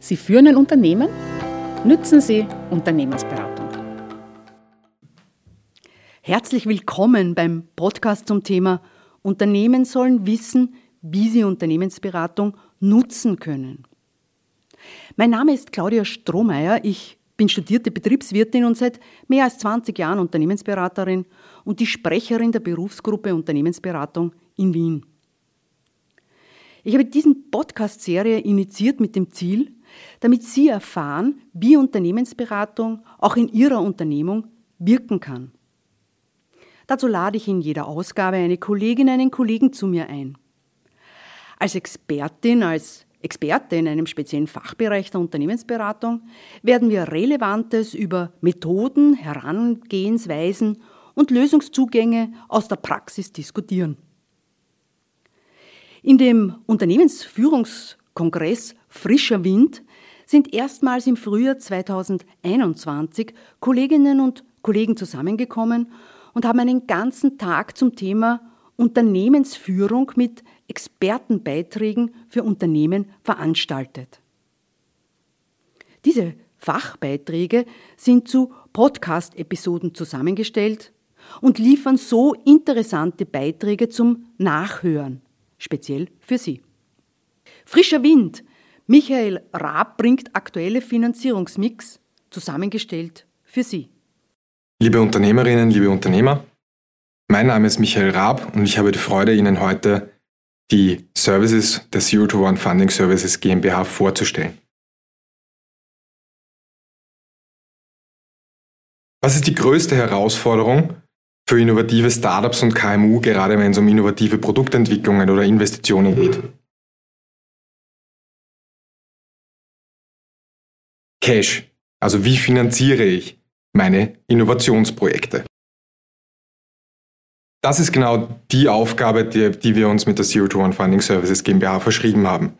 Sie führen ein Unternehmen? Nützen Sie Unternehmensberatung. Herzlich willkommen beim Podcast zum Thema Unternehmen sollen wissen, wie sie Unternehmensberatung nutzen können. Mein Name ist Claudia Strohmeier. Ich bin studierte Betriebswirtin und seit mehr als 20 Jahren Unternehmensberaterin und die Sprecherin der Berufsgruppe Unternehmensberatung in Wien. Ich habe diese Podcast-Serie initiiert mit dem Ziel, damit Sie erfahren, wie Unternehmensberatung auch in Ihrer Unternehmung wirken kann. Dazu lade ich in jeder Ausgabe eine Kollegin, einen Kollegen zu mir ein. Als Expertin, als Experte in einem speziellen Fachbereich der Unternehmensberatung werden wir Relevantes über Methoden, Herangehensweisen und Lösungszugänge aus der Praxis diskutieren. In dem Unternehmensführungskongress Frischer Wind sind erstmals im Frühjahr 2021 Kolleginnen und Kollegen zusammengekommen und haben einen ganzen Tag zum Thema Unternehmensführung mit Expertenbeiträgen für Unternehmen veranstaltet. Diese Fachbeiträge sind zu Podcast-Episoden zusammengestellt und liefern so interessante Beiträge zum Nachhören, speziell für Sie. Frischer Wind. Michael Raab bringt aktuelle Finanzierungsmix zusammengestellt für Sie. Liebe Unternehmerinnen, liebe Unternehmer, mein Name ist Michael Raab und ich habe die Freude, Ihnen heute die Services der Zero to One Funding Services GmbH vorzustellen. Was ist die größte Herausforderung für innovative Startups und KMU, gerade wenn es um innovative Produktentwicklungen oder Investitionen geht? Cash. Also wie finanziere ich meine Innovationsprojekte? Das ist genau die Aufgabe, die, die wir uns mit der Zero to One Funding Services GmbH verschrieben haben.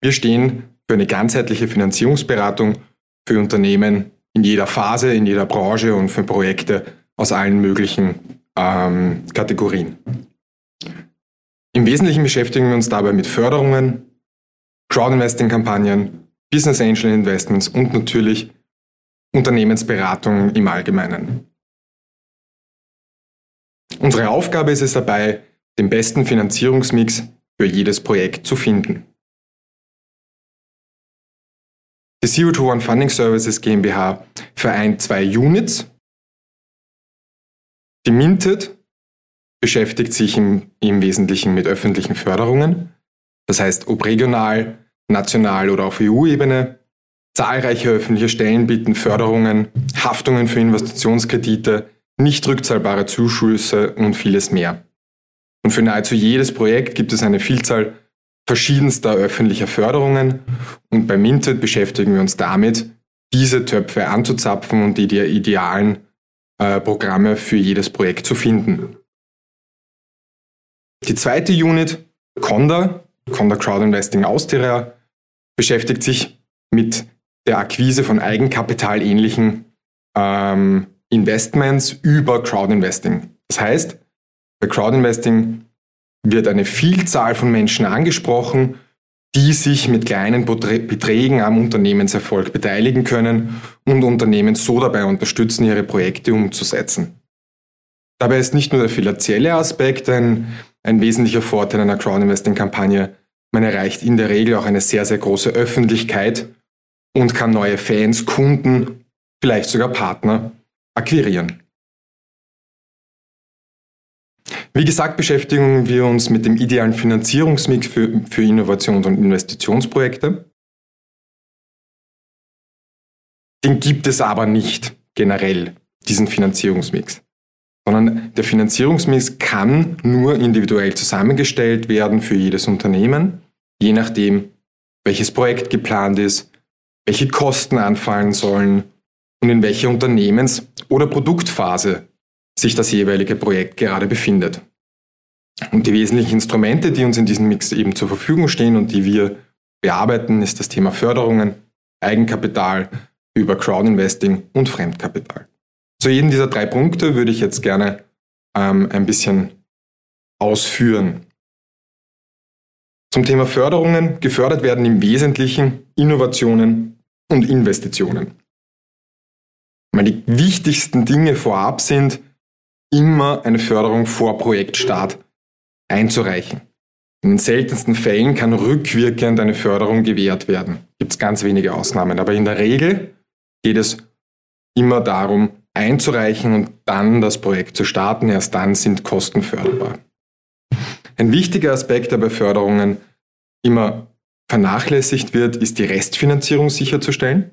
Wir stehen für eine ganzheitliche Finanzierungsberatung für Unternehmen in jeder Phase, in jeder Branche und für Projekte aus allen möglichen ähm, Kategorien. Im Wesentlichen beschäftigen wir uns dabei mit Förderungen, Crowdinvesting-Kampagnen, Business Angel Investments und natürlich Unternehmensberatung im Allgemeinen. Unsere Aufgabe ist es dabei, den besten Finanzierungsmix für jedes Projekt zu finden. Die Zero to One Funding Services GmbH vereint zwei Units. Die Minted beschäftigt sich im, im Wesentlichen mit öffentlichen Förderungen, das heißt ob regional, national oder auf EU-Ebene. Zahlreiche öffentliche Stellen bieten Förderungen, Haftungen für Investitionskredite, nicht rückzahlbare Zuschüsse und vieles mehr. Und für nahezu jedes Projekt gibt es eine Vielzahl verschiedenster öffentlicher Förderungen und bei Minted beschäftigen wir uns damit, diese Töpfe anzuzapfen und die idealen äh, Programme für jedes Projekt zu finden. Die zweite Unit, Conda, Conda Crowd Investing Austria, beschäftigt sich mit der Akquise von eigenkapitalähnlichen ähm, Investments über Crowdinvesting. Das heißt, bei Crowdinvesting wird eine Vielzahl von Menschen angesprochen, die sich mit kleinen Beträgen am Unternehmenserfolg beteiligen können und Unternehmen so dabei unterstützen, ihre Projekte umzusetzen. Dabei ist nicht nur der finanzielle Aspekt ein, ein wesentlicher Vorteil einer Crowdinvesting-Kampagne, man erreicht in der Regel auch eine sehr, sehr große Öffentlichkeit und kann neue Fans, Kunden, vielleicht sogar Partner akquirieren. Wie gesagt, beschäftigen wir uns mit dem idealen Finanzierungsmix für, für Innovations- und Investitionsprojekte. Den gibt es aber nicht generell, diesen Finanzierungsmix sondern der Finanzierungsmix kann nur individuell zusammengestellt werden für jedes Unternehmen, je nachdem, welches Projekt geplant ist, welche Kosten anfallen sollen und in welcher Unternehmens- oder Produktphase sich das jeweilige Projekt gerade befindet. Und die wesentlichen Instrumente, die uns in diesem Mix eben zur Verfügung stehen und die wir bearbeiten, ist das Thema Förderungen, Eigenkapital über Crowdinvesting und Fremdkapital. Zu jedem dieser drei Punkte würde ich jetzt gerne ähm, ein bisschen ausführen. Zum Thema Förderungen. Gefördert werden im Wesentlichen Innovationen und Investitionen. Die wichtigsten Dinge vorab sind, immer eine Förderung vor Projektstart einzureichen. In den seltensten Fällen kann rückwirkend eine Förderung gewährt werden. Gibt es ganz wenige Ausnahmen. Aber in der Regel geht es immer darum, einzureichen und dann das Projekt zu starten. Erst dann sind Kosten förderbar. Ein wichtiger Aspekt der bei Förderungen immer vernachlässigt wird, ist die Restfinanzierung sicherzustellen.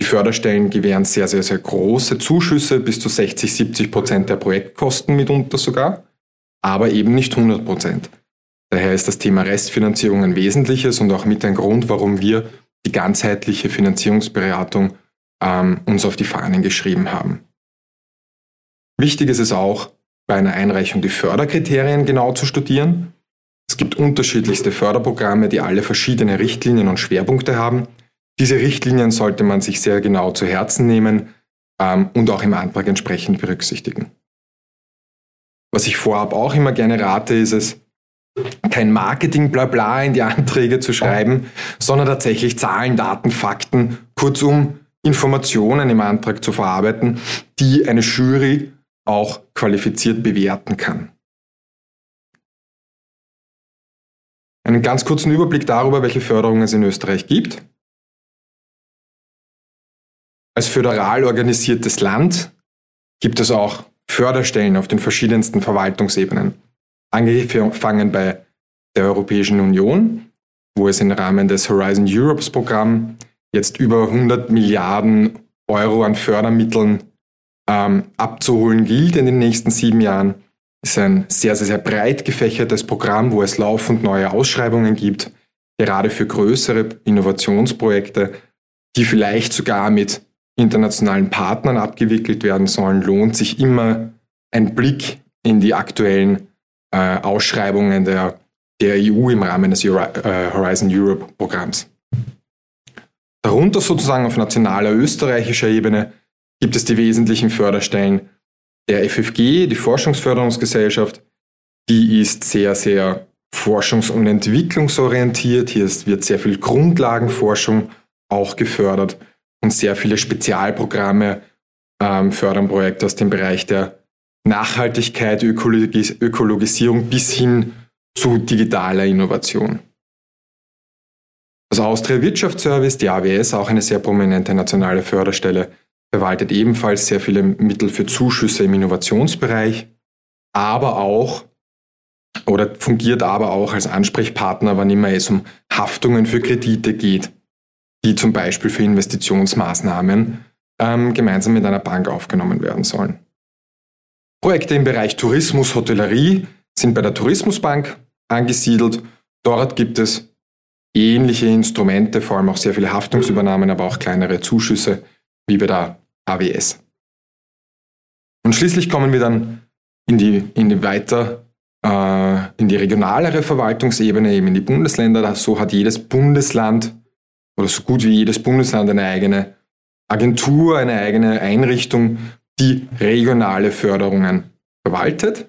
Die Förderstellen gewähren sehr, sehr, sehr große Zuschüsse, bis zu 60, 70 Prozent der Projektkosten mitunter sogar, aber eben nicht 100 Prozent. Daher ist das Thema Restfinanzierung ein wesentliches und auch mit ein Grund, warum wir die ganzheitliche Finanzierungsberatung ähm, uns auf die Fahnen geschrieben haben. Wichtig ist es auch, bei einer Einreichung die Förderkriterien genau zu studieren. Es gibt unterschiedlichste Förderprogramme, die alle verschiedene Richtlinien und Schwerpunkte haben. Diese Richtlinien sollte man sich sehr genau zu Herzen nehmen ähm, und auch im Antrag entsprechend berücksichtigen. Was ich vorab auch immer gerne rate, ist es, kein Marketing-Blabla in die Anträge zu schreiben, sondern tatsächlich Zahlen, Daten, Fakten, kurzum Informationen im Antrag zu verarbeiten, die eine Jury auch qualifiziert bewerten kann. Einen ganz kurzen Überblick darüber, welche Förderungen es in Österreich gibt. Als föderal organisiertes Land gibt es auch Förderstellen auf den verschiedensten Verwaltungsebenen. Angefangen bei der Europäischen Union, wo es im Rahmen des Horizon Europes Programm jetzt über 100 Milliarden Euro an Fördermitteln ähm, abzuholen gilt in den nächsten sieben Jahren. Ist ein sehr, sehr, sehr breit gefächertes Programm, wo es laufend neue Ausschreibungen gibt, gerade für größere Innovationsprojekte, die vielleicht sogar mit internationalen Partnern abgewickelt werden sollen, lohnt sich immer ein Blick in die aktuellen äh, Ausschreibungen der, der EU im Rahmen des Euro, äh, Horizon Europe Programms. Darunter sozusagen auf nationaler österreichischer Ebene gibt es die wesentlichen Förderstellen der FFG, die Forschungsförderungsgesellschaft. Die ist sehr, sehr forschungs- und entwicklungsorientiert. Hier wird sehr viel Grundlagenforschung auch gefördert und sehr viele Spezialprogramme ähm, fördern Projekte aus dem Bereich der Nachhaltigkeit, Ökologis Ökologisierung bis hin zu digitaler Innovation. Das Austria Wirtschaftsservice, die AWS, auch eine sehr prominente nationale Förderstelle, verwaltet ebenfalls sehr viele Mittel für Zuschüsse im Innovationsbereich, aber auch oder fungiert aber auch als Ansprechpartner, wann immer es um Haftungen für Kredite geht, die zum Beispiel für Investitionsmaßnahmen ähm, gemeinsam mit einer Bank aufgenommen werden sollen. Projekte im Bereich Tourismus, Hotellerie sind bei der Tourismusbank angesiedelt. Dort gibt es ähnliche Instrumente, vor allem auch sehr viele Haftungsübernahmen, aber auch kleinere Zuschüsse, wie bei der AWS. Und schließlich kommen wir dann in die, in die weiter äh, in die regionalere Verwaltungsebene, eben in die Bundesländer. So hat jedes Bundesland oder so gut wie jedes Bundesland eine eigene Agentur, eine eigene Einrichtung, die regionale Förderungen verwaltet.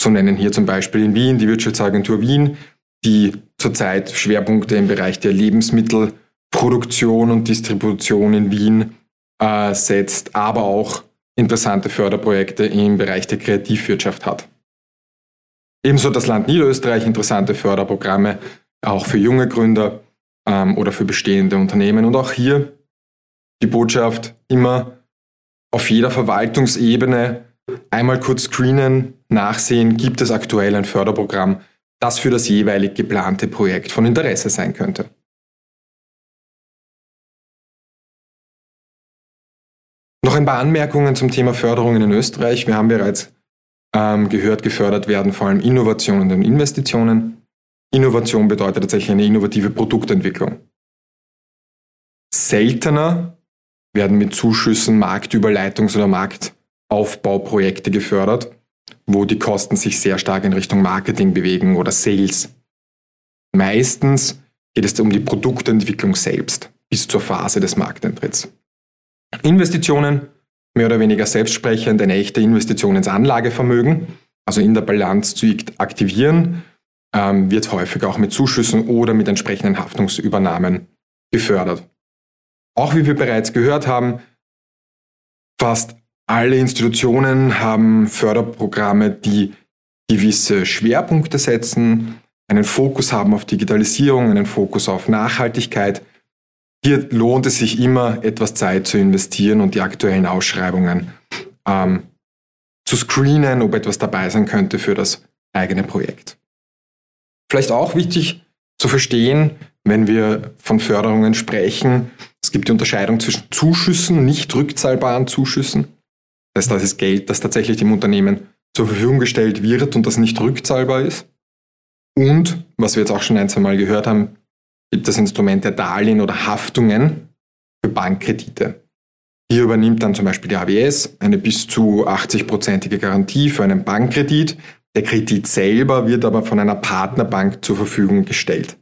So nennen hier zum Beispiel in Wien die Wirtschaftsagentur Wien, die zurzeit Schwerpunkte im Bereich der Lebensmittelproduktion und Distribution in Wien äh, setzt, aber auch interessante Förderprojekte im Bereich der Kreativwirtschaft hat. Ebenso das Land Niederösterreich interessante Förderprogramme, auch für junge Gründer ähm, oder für bestehende Unternehmen. Und auch hier die Botschaft immer auf jeder Verwaltungsebene einmal kurz screenen, nachsehen, gibt es aktuell ein Förderprogramm, das für das jeweilig geplante Projekt von Interesse sein könnte. Ein paar Anmerkungen zum Thema Förderungen in Österreich. Wir haben bereits ähm, gehört, gefördert werden vor allem Innovationen und Investitionen. Innovation bedeutet tatsächlich eine innovative Produktentwicklung. Seltener werden mit Zuschüssen Marktüberleitungs- oder Marktaufbauprojekte gefördert, wo die Kosten sich sehr stark in Richtung Marketing bewegen oder Sales. Meistens geht es um die Produktentwicklung selbst bis zur Phase des Markteintritts. Investitionen, mehr oder weniger selbstsprechend, eine echte Investition ins Anlagevermögen, also in der Bilanz zu aktivieren, ähm, wird häufig auch mit Zuschüssen oder mit entsprechenden Haftungsübernahmen gefördert. Auch wie wir bereits gehört haben, fast alle Institutionen haben Förderprogramme, die gewisse Schwerpunkte setzen, einen Fokus haben auf Digitalisierung, einen Fokus auf Nachhaltigkeit. Hier lohnt es sich immer, etwas Zeit zu investieren und die aktuellen Ausschreibungen ähm, zu screenen, ob etwas dabei sein könnte für das eigene Projekt. Vielleicht auch wichtig zu verstehen, wenn wir von Förderungen sprechen, es gibt die Unterscheidung zwischen Zuschüssen, nicht rückzahlbaren Zuschüssen. Das heißt, das ist Geld, das tatsächlich dem Unternehmen zur Verfügung gestellt wird und das nicht rückzahlbar ist. Und, was wir jetzt auch schon ein, zwei Mal gehört haben, gibt das Instrument der Darlehen oder Haftungen für Bankkredite. Hier übernimmt dann zum Beispiel die AWS eine bis zu 80-prozentige Garantie für einen Bankkredit. Der Kredit selber wird aber von einer Partnerbank zur Verfügung gestellt.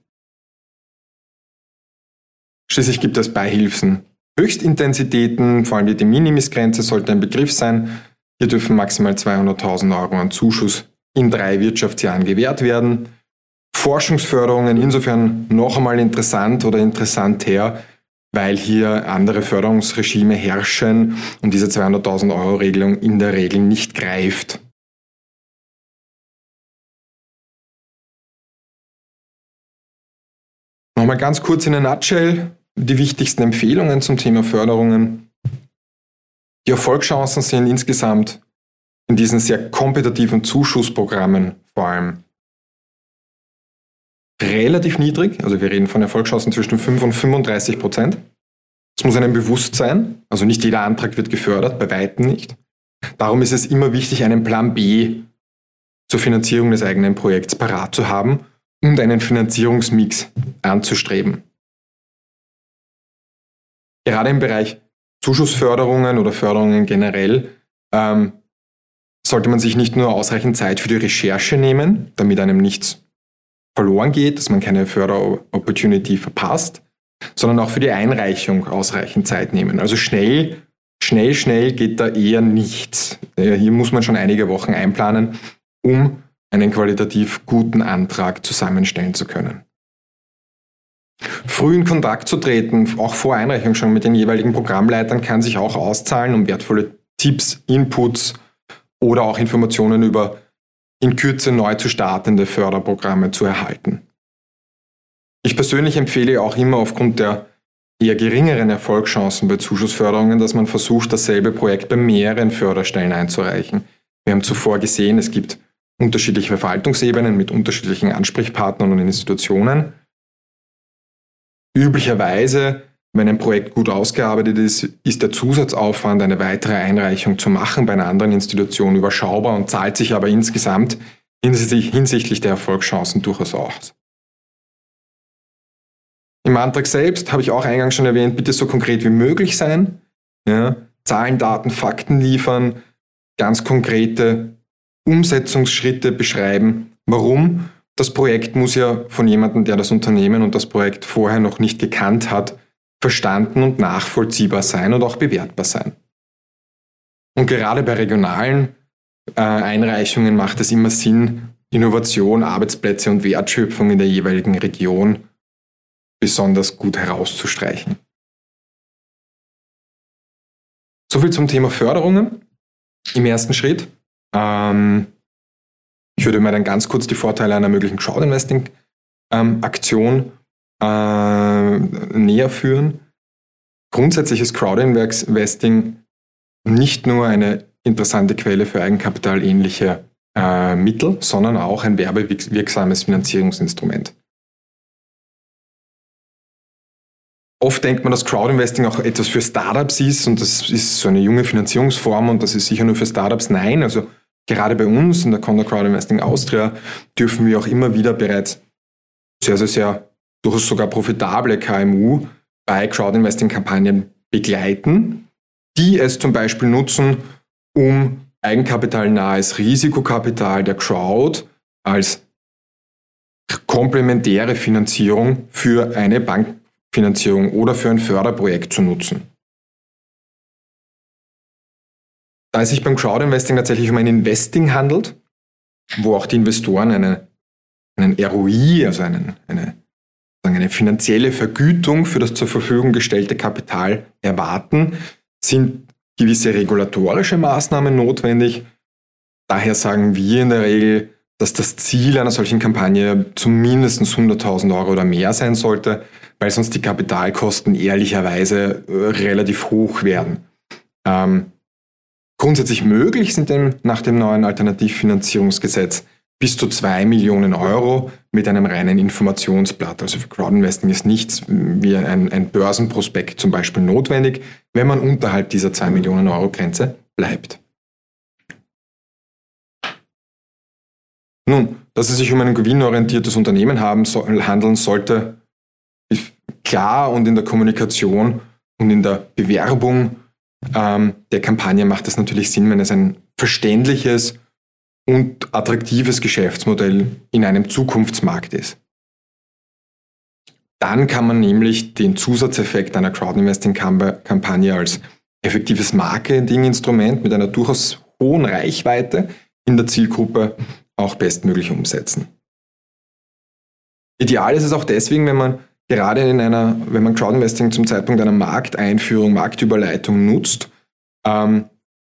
Schließlich gibt es Beihilfen. Höchstintensitäten, vor allem die Minimis-Grenze sollte ein Begriff sein. Hier dürfen maximal 200.000 Euro an Zuschuss in drei Wirtschaftsjahren gewährt werden. Forschungsförderungen insofern noch einmal interessant oder interessant her, weil hier andere Förderungsregime herrschen und diese 200.000 Euro Regelung in der Regel nicht greift. Nochmal ganz kurz in a nutshell die wichtigsten Empfehlungen zum Thema Förderungen. Die Erfolgschancen sind insgesamt in diesen sehr kompetitiven Zuschussprogrammen vor allem relativ niedrig. Also wir reden von Erfolgschancen zwischen 5 und 35 Prozent. Es muss einem bewusst sein. Also nicht jeder Antrag wird gefördert, bei weitem nicht. Darum ist es immer wichtig, einen Plan B zur Finanzierung des eigenen Projekts parat zu haben und einen Finanzierungsmix anzustreben. Gerade im Bereich Zuschussförderungen oder Förderungen generell ähm, sollte man sich nicht nur ausreichend Zeit für die Recherche nehmen, damit einem nichts verloren geht, dass man keine Förderopportunity verpasst, sondern auch für die Einreichung ausreichend Zeit nehmen. Also schnell, schnell, schnell geht da eher nichts. Hier muss man schon einige Wochen einplanen, um einen qualitativ guten Antrag zusammenstellen zu können. Früh in Kontakt zu treten, auch vor Einreichung schon mit den jeweiligen Programmleitern, kann sich auch auszahlen, um wertvolle Tipps, Inputs oder auch Informationen über in Kürze neu zu startende Förderprogramme zu erhalten. Ich persönlich empfehle auch immer aufgrund der eher geringeren Erfolgschancen bei Zuschussförderungen, dass man versucht, dasselbe Projekt bei mehreren Förderstellen einzureichen. Wir haben zuvor gesehen, es gibt unterschiedliche Verwaltungsebenen mit unterschiedlichen Ansprechpartnern und Institutionen. Üblicherweise wenn ein Projekt gut ausgearbeitet ist, ist der Zusatzaufwand, eine weitere Einreichung zu machen bei einer anderen Institution überschaubar und zahlt sich aber insgesamt hinsichtlich der Erfolgschancen durchaus aus. Im Antrag selbst habe ich auch eingangs schon erwähnt, bitte so konkret wie möglich sein. Ja, Zahlen, Daten, Fakten liefern, ganz konkrete Umsetzungsschritte beschreiben. Warum? Das Projekt muss ja von jemandem, der das Unternehmen und das Projekt vorher noch nicht gekannt hat, verstanden und nachvollziehbar sein und auch bewertbar sein. Und gerade bei regionalen äh, Einreichungen macht es immer Sinn, Innovation, Arbeitsplätze und Wertschöpfung in der jeweiligen Region besonders gut herauszustreichen. Soviel zum Thema Förderungen im ersten Schritt. Ähm, ich würde mir dann ganz kurz die Vorteile einer möglichen Crowdinvesting-Aktion ähm, äh, näher führen. Grundsätzlich ist Crowdinvesting nicht nur eine interessante Quelle für eigenkapitalähnliche äh, Mittel, sondern auch ein werbewirksames Finanzierungsinstrument. Oft denkt man, dass Crowdinvesting auch etwas für Startups ist und das ist so eine junge Finanzierungsform und das ist sicher nur für Startups. Nein, also gerade bei uns in der Condor Crowdinvesting Austria dürfen wir auch immer wieder bereits sehr, sehr, sehr durchaus sogar profitable KMU bei Crowdinvesting-Kampagnen begleiten, die es zum Beispiel nutzen, um eigenkapitalnahes Risikokapital der Crowd als komplementäre Finanzierung für eine Bankfinanzierung oder für ein Förderprojekt zu nutzen. Da es sich beim Crowdinvesting tatsächlich um ein Investing handelt, wo auch die Investoren eine einen ROI, also einen, eine, eine finanzielle Vergütung für das zur Verfügung gestellte Kapital erwarten, sind gewisse regulatorische Maßnahmen notwendig. Daher sagen wir in der Regel, dass das Ziel einer solchen Kampagne zumindest 100.000 Euro oder mehr sein sollte, weil sonst die Kapitalkosten ehrlicherweise äh, relativ hoch werden. Ähm, grundsätzlich möglich sind dem, nach dem neuen Alternativfinanzierungsgesetz bis zu 2 Millionen Euro mit einem reinen Informationsblatt. Also für Crowdinvesting ist nichts wie ein, ein Börsenprospekt zum Beispiel notwendig, wenn man unterhalb dieser 2 Millionen Euro Grenze bleibt. Nun, dass es sich um ein gewinnorientiertes Unternehmen haben, so, handeln sollte, ist klar und in der Kommunikation und in der Bewerbung ähm, der Kampagne macht es natürlich Sinn, wenn es ein verständliches und attraktives Geschäftsmodell in einem Zukunftsmarkt ist. Dann kann man nämlich den Zusatzeffekt einer Crowdinvesting-Kampagne als effektives Marketinginstrument mit einer durchaus hohen Reichweite in der Zielgruppe auch bestmöglich umsetzen. Ideal ist es auch deswegen, wenn man gerade in einer, wenn man Crowdinvesting zum Zeitpunkt einer Markteinführung, Marktüberleitung nutzt, ähm,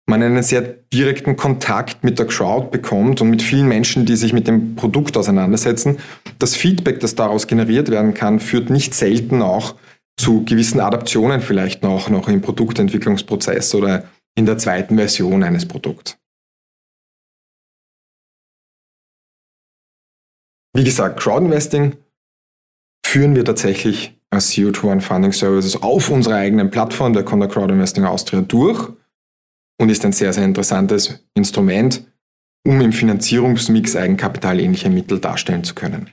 man einen sehr direkten Kontakt mit der Crowd bekommt und mit vielen Menschen, die sich mit dem Produkt auseinandersetzen. Das Feedback, das daraus generiert werden kann, führt nicht selten auch zu gewissen Adaptionen vielleicht noch, noch im Produktentwicklungsprozess oder in der zweiten Version eines Produkts. Wie gesagt, Crowdinvesting führen wir tatsächlich als CO2 Funding Services auf unserer eigenen Plattform der Conda Crowdinvesting Austria durch und ist ein sehr, sehr interessantes Instrument, um im Finanzierungsmix eigenkapitalähnliche Mittel darstellen zu können.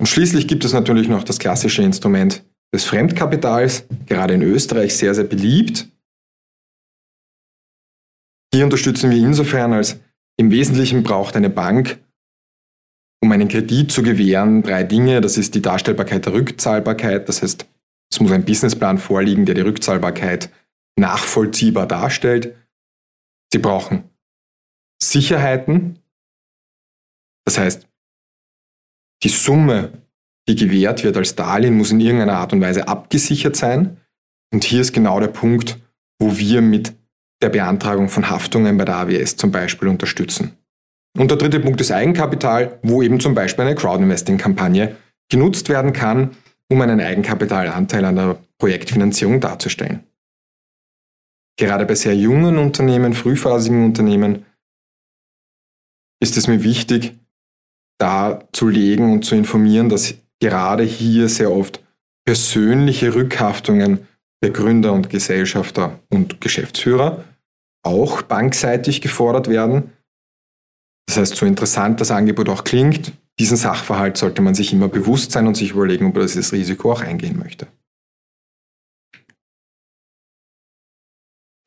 Und schließlich gibt es natürlich noch das klassische Instrument des Fremdkapitals, gerade in Österreich sehr, sehr beliebt. Hier unterstützen wir insofern, als im Wesentlichen braucht eine Bank, um einen Kredit zu gewähren, drei Dinge. Das ist die Darstellbarkeit der Rückzahlbarkeit. Das heißt, es muss ein Businessplan vorliegen, der die Rückzahlbarkeit nachvollziehbar darstellt. Sie brauchen Sicherheiten, das heißt, die Summe, die gewährt wird als Darlehen, muss in irgendeiner Art und Weise abgesichert sein. Und hier ist genau der Punkt, wo wir mit der Beantragung von Haftungen bei der AWS zum Beispiel unterstützen. Und der dritte Punkt ist Eigenkapital, wo eben zum Beispiel eine Crowdinvesting-Kampagne genutzt werden kann, um einen Eigenkapitalanteil an der Projektfinanzierung darzustellen gerade bei sehr jungen Unternehmen, frühphasigen Unternehmen, ist es mir wichtig, da zu legen und zu informieren, dass gerade hier sehr oft persönliche Rückhaftungen der Gründer und Gesellschafter und Geschäftsführer auch bankseitig gefordert werden. Das heißt, so interessant das Angebot auch klingt, diesen Sachverhalt sollte man sich immer bewusst sein und sich überlegen, ob er dieses Risiko auch eingehen möchte.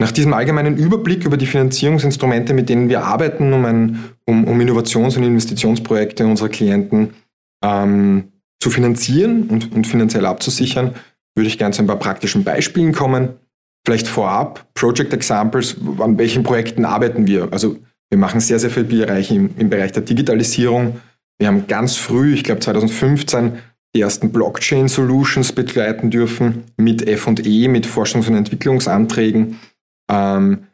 Nach diesem allgemeinen Überblick über die Finanzierungsinstrumente, mit denen wir arbeiten, um, ein, um, um Innovations- und Investitionsprojekte unserer Klienten ähm, zu finanzieren und, und finanziell abzusichern, würde ich gerne zu ein paar praktischen Beispielen kommen. Vielleicht vorab, Project Examples, an welchen Projekten arbeiten wir? Also wir machen sehr, sehr viel Bereich im, im Bereich der Digitalisierung. Wir haben ganz früh, ich glaube 2015, die ersten Blockchain-Solutions begleiten dürfen mit FE, mit Forschungs- und Entwicklungsanträgen. Ähm,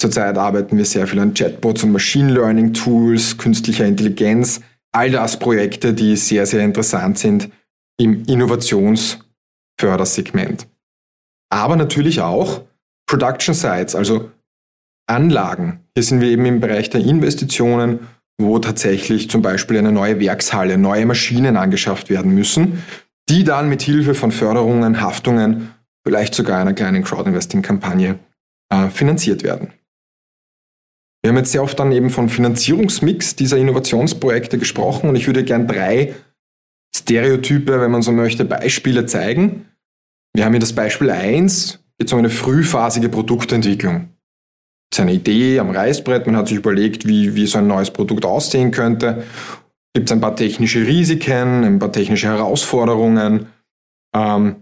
zurzeit arbeiten wir sehr viel an Chatbots und Machine Learning Tools, künstlicher Intelligenz. All das Projekte, die sehr, sehr interessant sind im Innovationsfördersegment. Aber natürlich auch Production Sites, also Anlagen. Hier sind wir eben im Bereich der Investitionen, wo tatsächlich zum Beispiel eine neue Werkshalle, neue Maschinen angeschafft werden müssen, die dann mit Hilfe von Förderungen, Haftungen, vielleicht sogar einer kleinen Crowdinvesting-Kampagne äh, finanziert werden. Wir haben jetzt sehr oft dann eben von Finanzierungsmix dieser Innovationsprojekte gesprochen und ich würde gern drei Stereotype, wenn man so möchte, Beispiele zeigen. Wir haben hier das Beispiel 1, geht um eine frühphasige Produktentwicklung. Das ist eine Idee am Reißbrett, man hat sich überlegt, wie, wie so ein neues Produkt aussehen könnte. Gibt es ein paar technische Risiken, ein paar technische Herausforderungen. Ähm,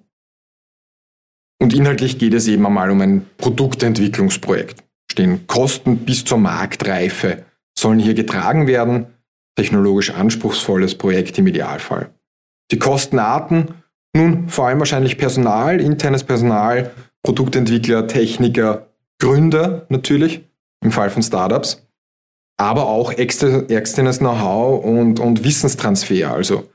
und inhaltlich geht es eben einmal um ein Produktentwicklungsprojekt. Stehen Kosten bis zur Marktreife sollen hier getragen werden. technologisch anspruchsvolles Projekt im Idealfall. Die Kostenarten, nun vor allem wahrscheinlich Personal, internes Personal, Produktentwickler, Techniker, Gründer natürlich, im Fall von Startups, aber auch externes Know-how und, und Wissenstransfer. Also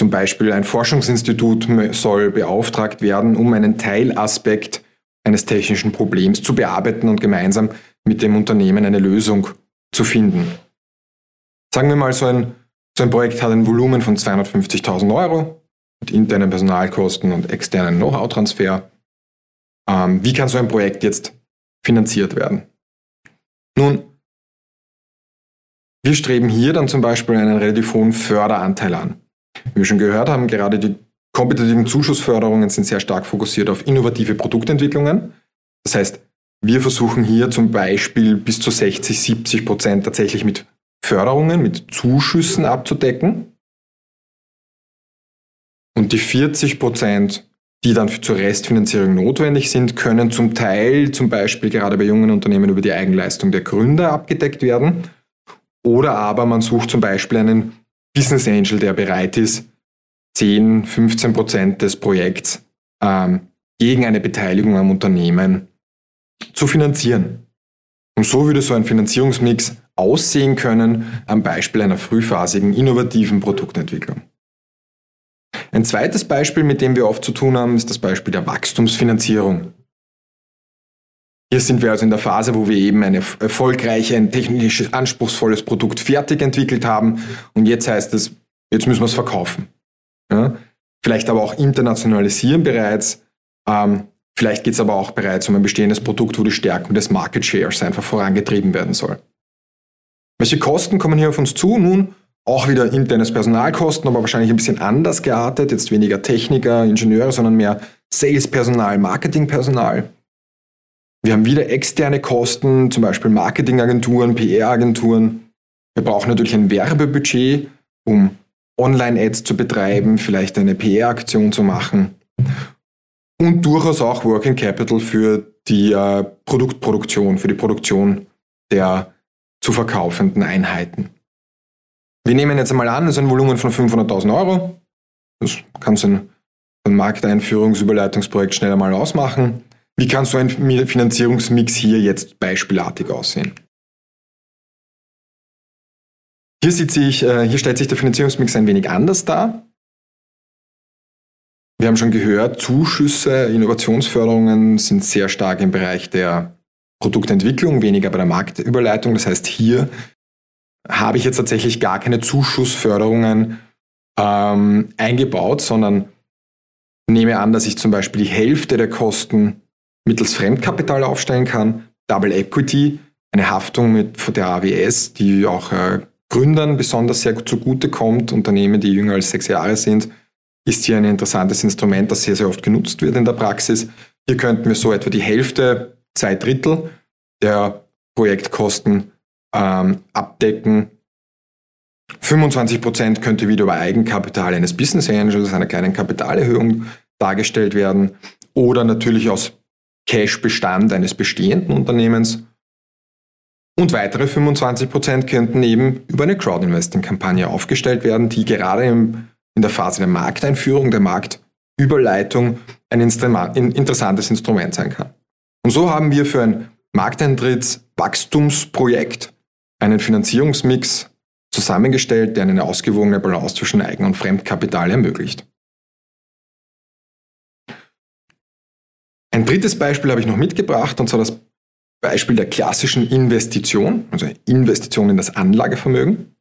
zum Beispiel ein Forschungsinstitut soll beauftragt werden, um einen Teilaspekt eines technischen Problems zu bearbeiten und gemeinsam mit dem Unternehmen eine Lösung zu finden. Sagen wir mal, so ein, so ein Projekt hat ein Volumen von 250.000 Euro mit internen Personalkosten und externen Know-how-Transfer. Ähm, wie kann so ein Projekt jetzt finanziert werden? Nun, wir streben hier dann zum Beispiel einen relativ hohen Förderanteil an. Wie wir schon gehört haben, gerade die kompetitiven Zuschussförderungen sind sehr stark fokussiert auf innovative Produktentwicklungen. Das heißt, wir versuchen hier zum Beispiel bis zu 60, 70 Prozent tatsächlich mit Förderungen, mit Zuschüssen abzudecken. Und die 40 Prozent, die dann zur Restfinanzierung notwendig sind, können zum Teil zum Beispiel gerade bei jungen Unternehmen über die Eigenleistung der Gründer abgedeckt werden. Oder aber man sucht zum Beispiel einen Business Angel, der bereit ist, 10, 15 Prozent des Projekts ähm, gegen eine Beteiligung am Unternehmen zu finanzieren. Und so würde so ein Finanzierungsmix aussehen können am Beispiel einer frühphasigen innovativen Produktentwicklung. Ein zweites Beispiel, mit dem wir oft zu tun haben, ist das Beispiel der Wachstumsfinanzierung. Hier sind wir also in der Phase, wo wir eben ein erfolgreiches, ein technisch anspruchsvolles Produkt fertig entwickelt haben und jetzt heißt es, jetzt müssen wir es verkaufen. Ja? Vielleicht aber auch internationalisieren bereits. Ähm, vielleicht geht es aber auch bereits um ein bestehendes Produkt, wo die Stärkung des Market Shares einfach vorangetrieben werden soll. Welche Kosten kommen hier auf uns zu? Nun, auch wieder internes Personalkosten, aber wahrscheinlich ein bisschen anders geartet. Jetzt weniger Techniker, Ingenieure, sondern mehr Salespersonal, Marketingpersonal. Wir haben wieder externe Kosten, zum Beispiel Marketingagenturen, PR-Agenturen. Wir brauchen natürlich ein Werbebudget, um Online-Ads zu betreiben, vielleicht eine PR-Aktion zu machen. Und durchaus auch Working Capital für die äh, Produktproduktion, für die Produktion der zu verkaufenden Einheiten. Wir nehmen jetzt einmal an, es ist ein Volumen von 500.000 Euro. Das kann so ein, ein Markteinführungsüberleitungsprojekt schnell einmal ausmachen. Wie kann so ein Finanzierungsmix hier jetzt beispielartig aussehen? Hier, sieht sich, äh, hier stellt sich der Finanzierungsmix ein wenig anders dar. Wir haben schon gehört, Zuschüsse, Innovationsförderungen sind sehr stark im Bereich der Produktentwicklung, weniger bei der Marktüberleitung. Das heißt, hier habe ich jetzt tatsächlich gar keine Zuschussförderungen ähm, eingebaut, sondern nehme an, dass ich zum Beispiel die Hälfte der Kosten mittels Fremdkapital aufstellen kann, Double Equity, eine Haftung mit der AWS, die auch äh, Gründern besonders sehr zugute kommt. Unternehmen, die jünger als sechs Jahre sind, ist hier ein interessantes Instrument, das sehr, sehr oft genutzt wird in der Praxis. Hier könnten wir so etwa die Hälfte zwei Drittel der Projektkosten ähm, abdecken. 25 Prozent könnte wieder über Eigenkapital eines Business Angels, einer kleinen Kapitalerhöhung dargestellt werden oder natürlich aus Cash-Bestand eines bestehenden Unternehmens. Und weitere 25 Prozent könnten eben über eine Crowdinvesting-Kampagne aufgestellt werden, die gerade in der Phase der Markteinführung, der Marktüberleitung ein interessantes Instrument sein kann. Und so haben wir für ein Markteintrittswachstumsprojekt einen Finanzierungsmix zusammengestellt, der eine ausgewogene Balance zwischen Eigen- und Fremdkapital ermöglicht. Ein drittes Beispiel habe ich noch mitgebracht, und zwar das Beispiel der klassischen Investition, also Investition in das Anlagevermögen.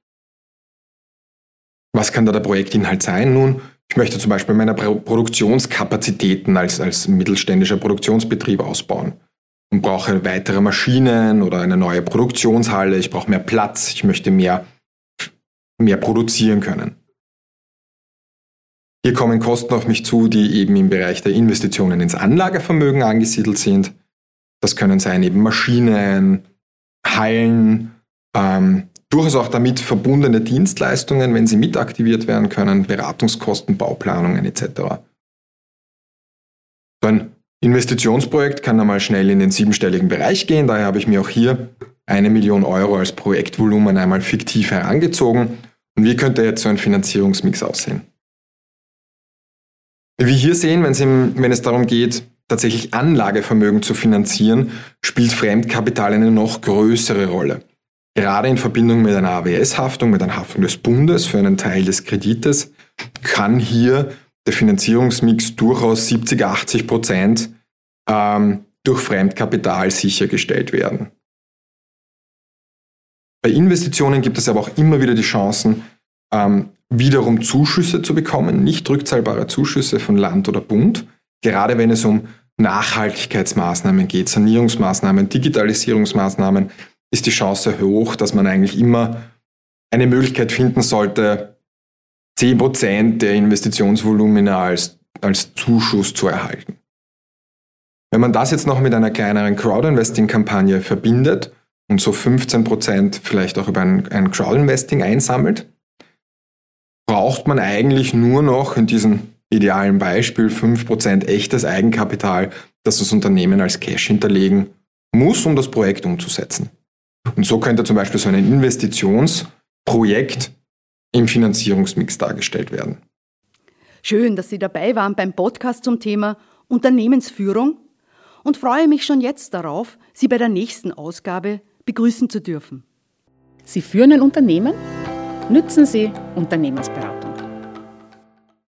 Was kann da der Projektinhalt sein? Nun, ich möchte zum Beispiel meine Produktionskapazitäten als, als mittelständischer Produktionsbetrieb ausbauen und brauche weitere Maschinen oder eine neue Produktionshalle. Ich brauche mehr Platz. Ich möchte mehr, mehr produzieren können. Hier kommen Kosten auf mich zu, die eben im Bereich der Investitionen ins Anlagevermögen angesiedelt sind. Das können sein eben Maschinen, Hallen, ähm, durchaus auch damit verbundene Dienstleistungen, wenn sie mitaktiviert werden können, Beratungskosten, Bauplanungen etc. So ein Investitionsprojekt kann einmal schnell in den siebenstelligen Bereich gehen, daher habe ich mir auch hier eine Million Euro als Projektvolumen einmal fiktiv herangezogen Und wie könnte jetzt so ein Finanzierungsmix aussehen? Wie wir hier sehen, wenn es darum geht, tatsächlich Anlagevermögen zu finanzieren, spielt Fremdkapital eine noch größere Rolle. Gerade in Verbindung mit einer AWS-Haftung, mit einer Haftung des Bundes für einen Teil des Kredites, kann hier der Finanzierungsmix durchaus 70, 80 Prozent ähm, durch Fremdkapital sichergestellt werden. Bei Investitionen gibt es aber auch immer wieder die Chancen, ähm, wiederum Zuschüsse zu bekommen, nicht rückzahlbare Zuschüsse von Land oder Bund, gerade wenn es um Nachhaltigkeitsmaßnahmen geht, Sanierungsmaßnahmen, Digitalisierungsmaßnahmen, ist die Chance hoch, dass man eigentlich immer eine Möglichkeit finden sollte, 10% der Investitionsvolumina als, als Zuschuss zu erhalten. Wenn man das jetzt noch mit einer kleineren Crowdinvesting-Kampagne verbindet und so 15% vielleicht auch über ein, ein Crowdinvesting einsammelt, braucht man eigentlich nur noch in diesem idealen Beispiel 5% echtes Eigenkapital, das das Unternehmen als Cash hinterlegen muss, um das Projekt umzusetzen. Und so könnte zum Beispiel so ein Investitionsprojekt im Finanzierungsmix dargestellt werden. Schön, dass Sie dabei waren beim Podcast zum Thema Unternehmensführung und freue mich schon jetzt darauf, Sie bei der nächsten Ausgabe begrüßen zu dürfen. Sie führen ein Unternehmen? Nützen Sie Unternehmensberatung.